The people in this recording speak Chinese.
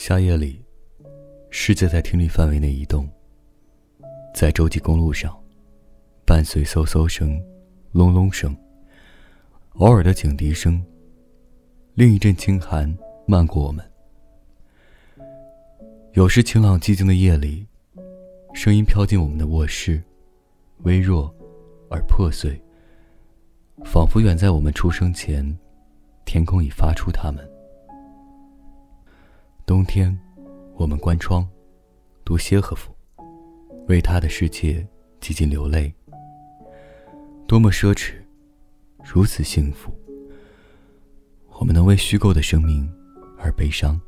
夏夜里，世界在听力范围内移动。在洲际公路上，伴随嗖嗖声、隆隆声，偶尔的警笛声。另一阵清寒漫过我们。有时晴朗寂静的夜里，声音飘进我们的卧室，微弱而破碎，仿佛远在我们出生前，天空已发出它们。冬天，我们关窗，读歇赫夫，为他的世界几近流泪。多么奢侈，如此幸福。我们能为虚构的生命而悲伤。